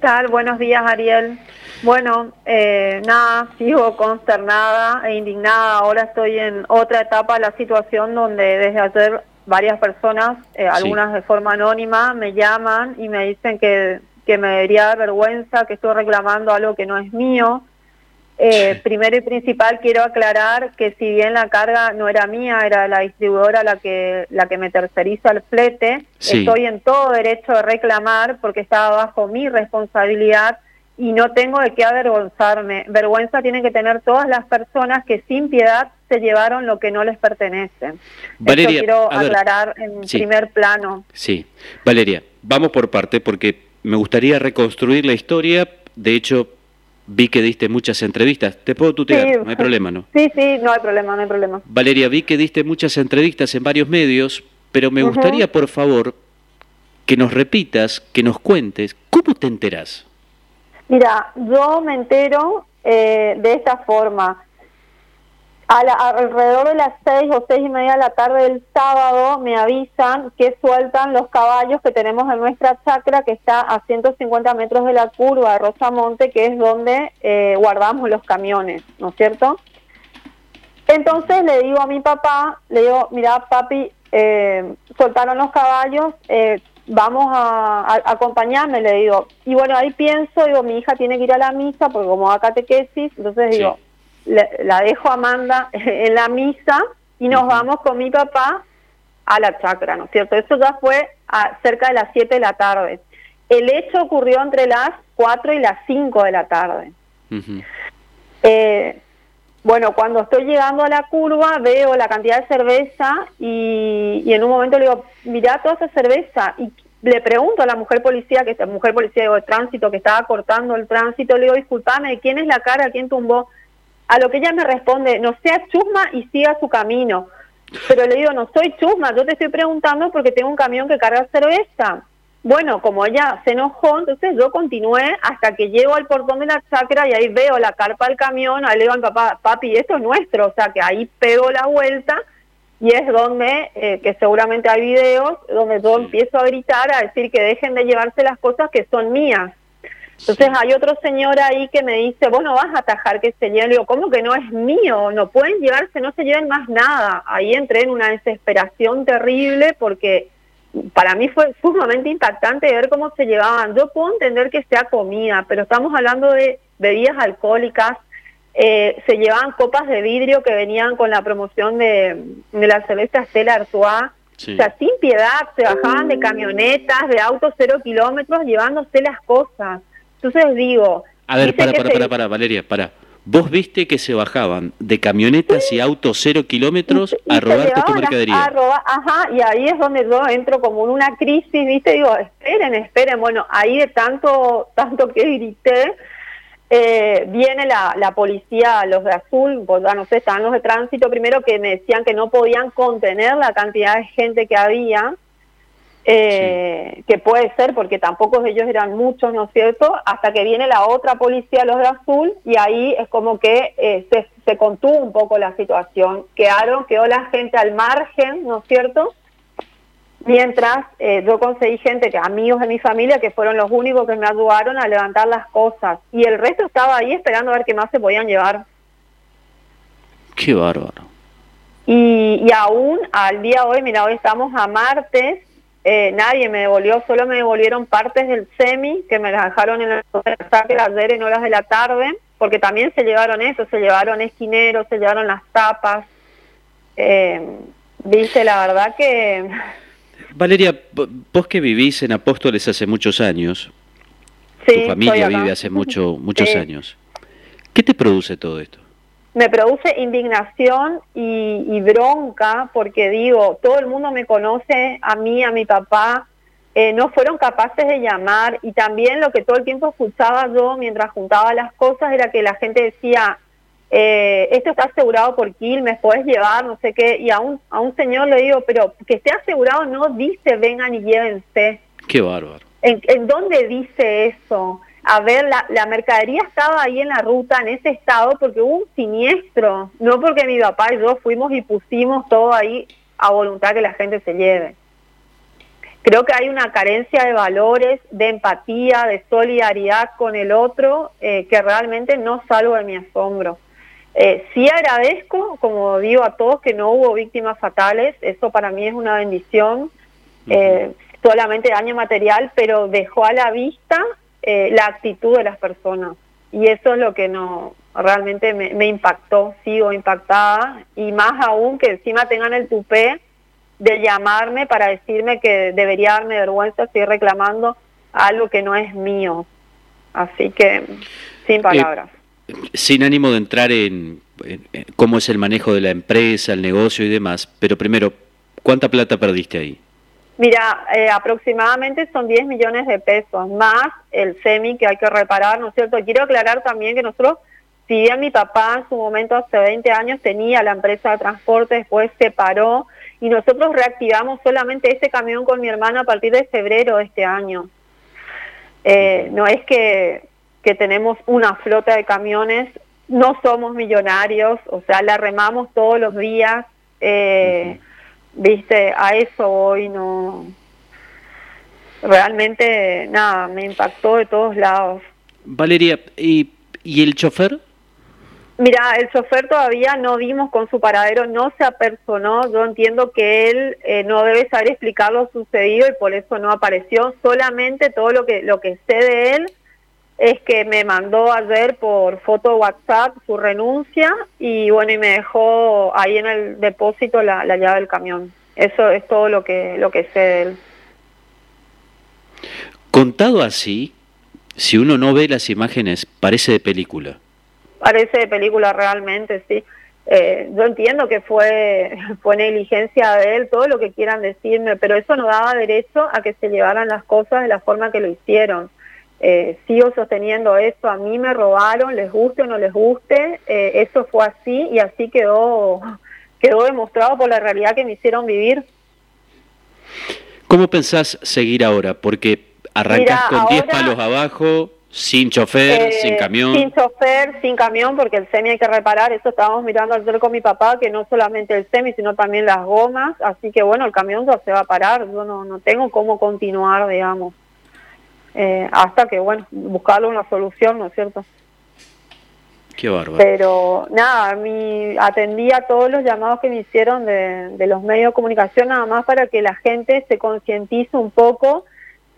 tal? Buenos días, Ariel. Bueno, eh, nada, sigo consternada e indignada. Ahora estoy en otra etapa de la situación donde desde ayer varias personas, eh, algunas de forma anónima, me llaman y me dicen que, que me debería dar vergüenza, que estoy reclamando algo que no es mío. Eh, primero y principal quiero aclarar que si bien la carga no era mía, era la distribuidora la que la que me terceriza el flete, estoy en todo derecho de reclamar porque estaba bajo mi responsabilidad y no tengo de qué avergonzarme. Vergüenza tienen que tener todas las personas que sin piedad se llevaron lo que no les pertenece. Valeria, quiero aclarar en primer plano. Sí, Valeria, vamos por parte porque me gustaría reconstruir la historia. De hecho, Vi que diste muchas entrevistas. ¿Te puedo tutear? no hay problema, ¿no? Sí, sí, no hay problema, no hay problema. Valeria, vi que diste muchas entrevistas en varios medios, pero me gustaría, por favor, que nos repitas, que nos cuentes, ¿cómo te enterás? Mira, yo me entero eh, de esta forma alrededor de las seis o seis y media de la tarde del sábado me avisan que sueltan los caballos que tenemos en nuestra chacra que está a 150 metros de la curva de Rosamonte, que es donde eh, guardamos los camiones, ¿no es cierto? Entonces le digo a mi papá, le digo, mira papi, eh, soltaron los caballos, eh, vamos a, acompañarme, le digo. Y bueno, ahí pienso, digo, mi hija tiene que ir a la misa porque como va catequesis, entonces digo, la dejo a Amanda en la misa y nos vamos con mi papá a la chacra, ¿no es cierto? Eso ya fue a cerca de las 7 de la tarde. El hecho ocurrió entre las 4 y las 5 de la tarde. Eh, bueno, cuando estoy llegando a la curva veo la cantidad de cerveza y, en un momento le digo, mirá toda esa cerveza. Y le pregunto a la mujer policía, que mujer policía de tránsito, que estaba cortando el tránsito, le digo, disculpame, ¿quién es la cara? ¿Quién tumbó? A lo que ella me responde, no sea chusma y siga su camino. Pero le digo, no soy chusma, yo te estoy preguntando porque tengo un camión que carga cerveza. Bueno, como ella se enojó, entonces yo continué hasta que llego al portón de la chacra y ahí veo la carpa del camión, ahí le digo a papá, papi, esto es nuestro, o sea que ahí pego la vuelta y es donde, eh, que seguramente hay videos, donde yo empiezo a gritar, a decir que dejen de llevarse las cosas que son mías. Entonces hay otro señor ahí que me dice, vos no vas a atajar que se lleven. Le digo, ¿cómo que no es mío? No pueden llevarse, no se lleven más nada. Ahí entré en una desesperación terrible porque para mí fue sumamente impactante ver cómo se llevaban. Yo puedo entender que sea comida, pero estamos hablando de bebidas alcohólicas. Eh, se llevaban copas de vidrio que venían con la promoción de, la cerveza Stella Artois. O sea, sin piedad, se bajaban de camionetas, de autos cero kilómetros, llevándose las cosas. Entonces digo... A ver, para, para, para, para, Valeria, para. Vos viste que se bajaban de camionetas y autos cero kilómetros a robarte tu mercadería. ajá, y ahí es donde yo entro como en una crisis, ¿viste? Digo, esperen, esperen. Bueno, ahí de tanto, tanto que grité, eh, viene la, la policía, los de azul, pues ya no sé, estaban los de tránsito primero que me decían que no podían contener la cantidad de gente que había eh, que puede ser porque tampoco ellos eran muchos, ¿no es cierto? Hasta que viene la otra policía, los de azul, y ahí es como que eh, se, se, contuvo un poco la situación. Quedaron, quedó la gente al margen, ¿no es cierto? Mientras eh, yo conseguí gente, que amigos de mi familia, que fueron los únicos que me ayudaron a levantar las cosas. Y el resto estaba ahí esperando a ver qué más se podían llevar. Qué bárbaro. Y, y aún al día de hoy, mira, hoy estamos a martes, eh, nadie me devolvió, solo me devolvieron partes del semi que me las dejaron en el saque ayer en horas de la tarde, porque también se llevaron eso, se llevaron esquineros, se llevaron las tapas. Eh, dice la verdad que... Valeria, vos que vivís en Apóstoles hace muchos años, tu familia vive hace mucho, muchos años, ¿qué te produce todo esto? Me produce indignación y, bronca porque digo, todo el mundo me conoce, a mí, a mi papá, eh, no fueron capaces de llamar y también lo que todo el tiempo escuchaba yo mientras juntaba las cosas era que la gente decía, eh, esto está asegurado por Quilmes, puedes llevar, no sé qué, y a un, a un señor le digo, pero que esté asegurado no dice vengan y llévense. Qué bárbaro. ¿En, en dónde dice eso? A ver, la, la, mercadería estaba ahí en la ruta, en ese estado, porque hubo un siniestro, no porque mi papá y yo fuimos y pusimos todo ahí a voluntad que la gente se lleve. creo que hay una carencia de valores, de empatía, de solidaridad con el otro, eh, que realmente no salgo de mi asombro. Eh, sí agradezco, como digo a todos, que no hubo víctimas fatales, eso para mí es una bendición, eh, solamente daño material, pero dejó a la vista eh, la actitud de las personas. Y eso es lo que no realmente me, me impactó, sigo impactada, y más aún que encima tengan el tupé de llamarme para decirme que debería darme vergüenza, estoy reclamando algo que no es mío. Así que, sin eh, palabras. sin ánimo de entrar en, cómo es el manejo de la empresa, el negocio y demás, pero primero, ¿cuánta plata perdiste ahí? Mira, eh, aproximadamente son 10 millones de pesos, más el semi que hay que reparar, ¿no es cierto? Quiero aclarar también que nosotros, si bien mi papá en su momento hace 20 años tenía la empresa de transporte, después se paró, y nosotros reactivamos solamente ese camión con mi hermana a partir de febrero de este año. Eh, no es que, que tenemos una flota de camiones, no somos millonarios, o sea, la remamos todos los días, eh, viste, a eso hoy no... Realmente, nada, me impactó de todos lados. Valeria, ¿y, y el chofer? Mira, el chofer todavía no dimos con su paradero, no se apersonó. Yo entiendo que él eh, no debe saber explicar lo sucedido y por eso no apareció. Solamente todo lo que lo que sé de él es que me mandó ayer por foto WhatsApp su renuncia y bueno y me dejó ahí en el depósito la, la llave del camión. Eso es todo lo que lo que sé de él. Contado así, si uno no ve las imágenes, parece de película. Parece de película realmente, sí. Eh, yo entiendo que fue, fue negligencia de él, todo lo que quieran decirme, pero eso no daba derecho a que se llevaran las cosas de la forma que lo hicieron. Eh, sigo sosteniendo eso, a mí me robaron, les guste o no les guste, eh, eso fue así y así quedó, quedó demostrado por la realidad que me hicieron vivir. ¿Cómo pensás seguir ahora? Porque arrancas con 10 palos abajo, sin chofer, sin eh, camión. Sin chofer, sin camión, porque el semi hay que reparar. Eso estábamos mirando ayer con mi papá, que no solamente el semi, sino también las gomas. Así que bueno, el camión ya se va a parar. Yo no, no tengo cómo continuar, digamos. Eh, hasta que, bueno, buscarle una solución, ¿no es cierto? Qué bárbaro. Pero nada, mi, atendí a todos los llamados que me hicieron de, de los medios de comunicación, nada más para que la gente se concientice un poco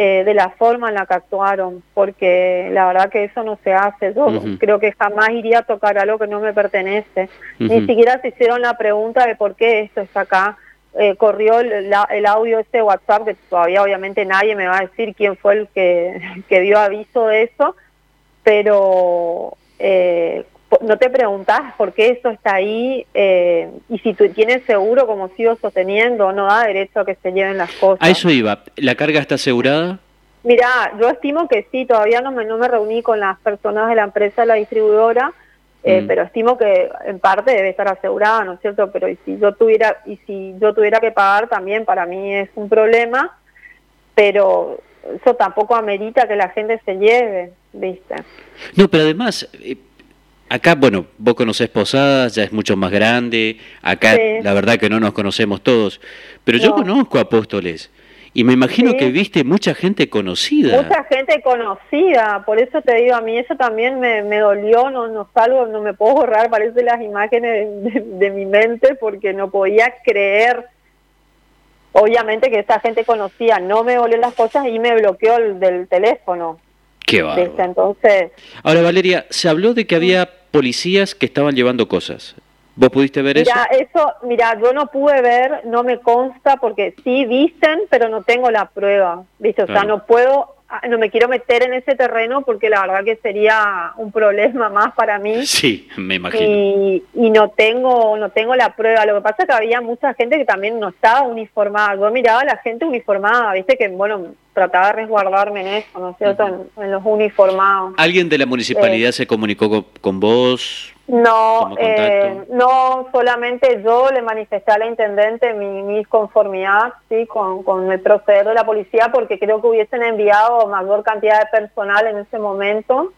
eh, de la forma en la que actuaron, porque la verdad que eso no se hace. Yo creo que jamás iría a tocar algo que no me pertenece. Ni siquiera se hicieron la pregunta de por qué esto está acá. Eh, corrió el, el, audio este WhatsApp, que todavía obviamente nadie me va a decir quién fue el que, que dio aviso de eso, pero eh, no te preguntas por qué eso está ahí eh, y si tú tienes seguro, como sigo sosteniendo, no da derecho a que se lleven las cosas. A eso iba. ¿La carga está asegurada? Mira, yo estimo que sí, todavía no me, no me reuní con las personas de la empresa, la distribuidora, eh, mm. pero estimo que en parte debe estar asegurada, ¿no es cierto? Pero y si yo tuviera y si yo tuviera que pagar también para mí es un problema, pero eso tampoco amerita que la gente se lleve, ¿viste? No, pero además eh, Acá, bueno, vos conocés Posadas, ya es mucho más grande, acá la verdad que no nos conocemos todos, pero yo conozco Apóstoles y me imagino que viste mucha gente conocida. Mucha gente conocida, por eso te digo, a mí eso también me, dolió, no, no salgo, no me puedo borrar, parece las imágenes de, mi mente porque no podía creer, obviamente que esa gente conocía, no me volvió las cosas y me bloqueó el, del teléfono. Qué Entonces, Ahora, Valeria, se habló de que había policías que estaban llevando cosas. ¿Vos pudiste ver mira, eso? Mira, yo no pude ver, no me consta, porque sí dicen, pero no tengo la prueba, ¿viste? O sea, no puedo, ah, no me quiero meter en ese terreno porque la verdad que sería un problema más para mí. Sí, me imagino. Y, y no tengo no tengo la prueba. Lo que pasa es que había mucha gente que también no estaba uniformada. Yo miraba a la gente uniformada, ¿viste? Que, bueno, trataba de resguardarme en eso, ¿no es cierto? en, los uniformados. ¿Alguien de la municipalidad se comunicó con, vos? No, eh, no solamente yo le manifesté a la intendente mi, mi conformidad sí, con, con el proceder de la policía porque creo que hubiesen enviado mayor cantidad de personal en ese momento,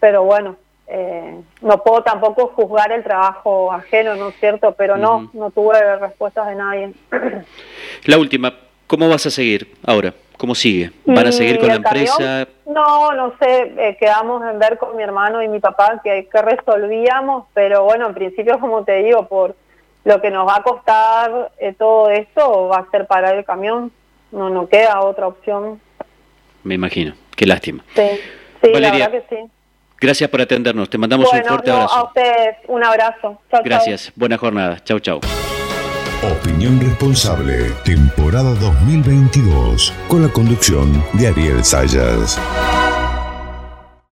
pero bueno, eh, no puedo tampoco juzgar el trabajo ajeno, ¿no es cierto? Pero no, no tuve respuestas de nadie. La última, ¿Cómo vas a seguir ahora? ¿Cómo sigue? ¿Van a seguir con la empresa? No, no sé, eh, quedamos en ver con mi hermano y mi papá que, que resolvíamos, pero bueno, en principio, como te digo, por lo que nos va a costar eh, todo esto, va a ser parar el camión, no, no queda otra opción. Me imagino, qué lástima. Sí, sí la verdad que sí. Gracias por atendernos, te mandamos un fuerte abrazo. A ustedes, un abrazo. Gracias, buena jornada, chau chau. Opinión Responsable, temporada 2022, con la conducción de Ariel Sayas.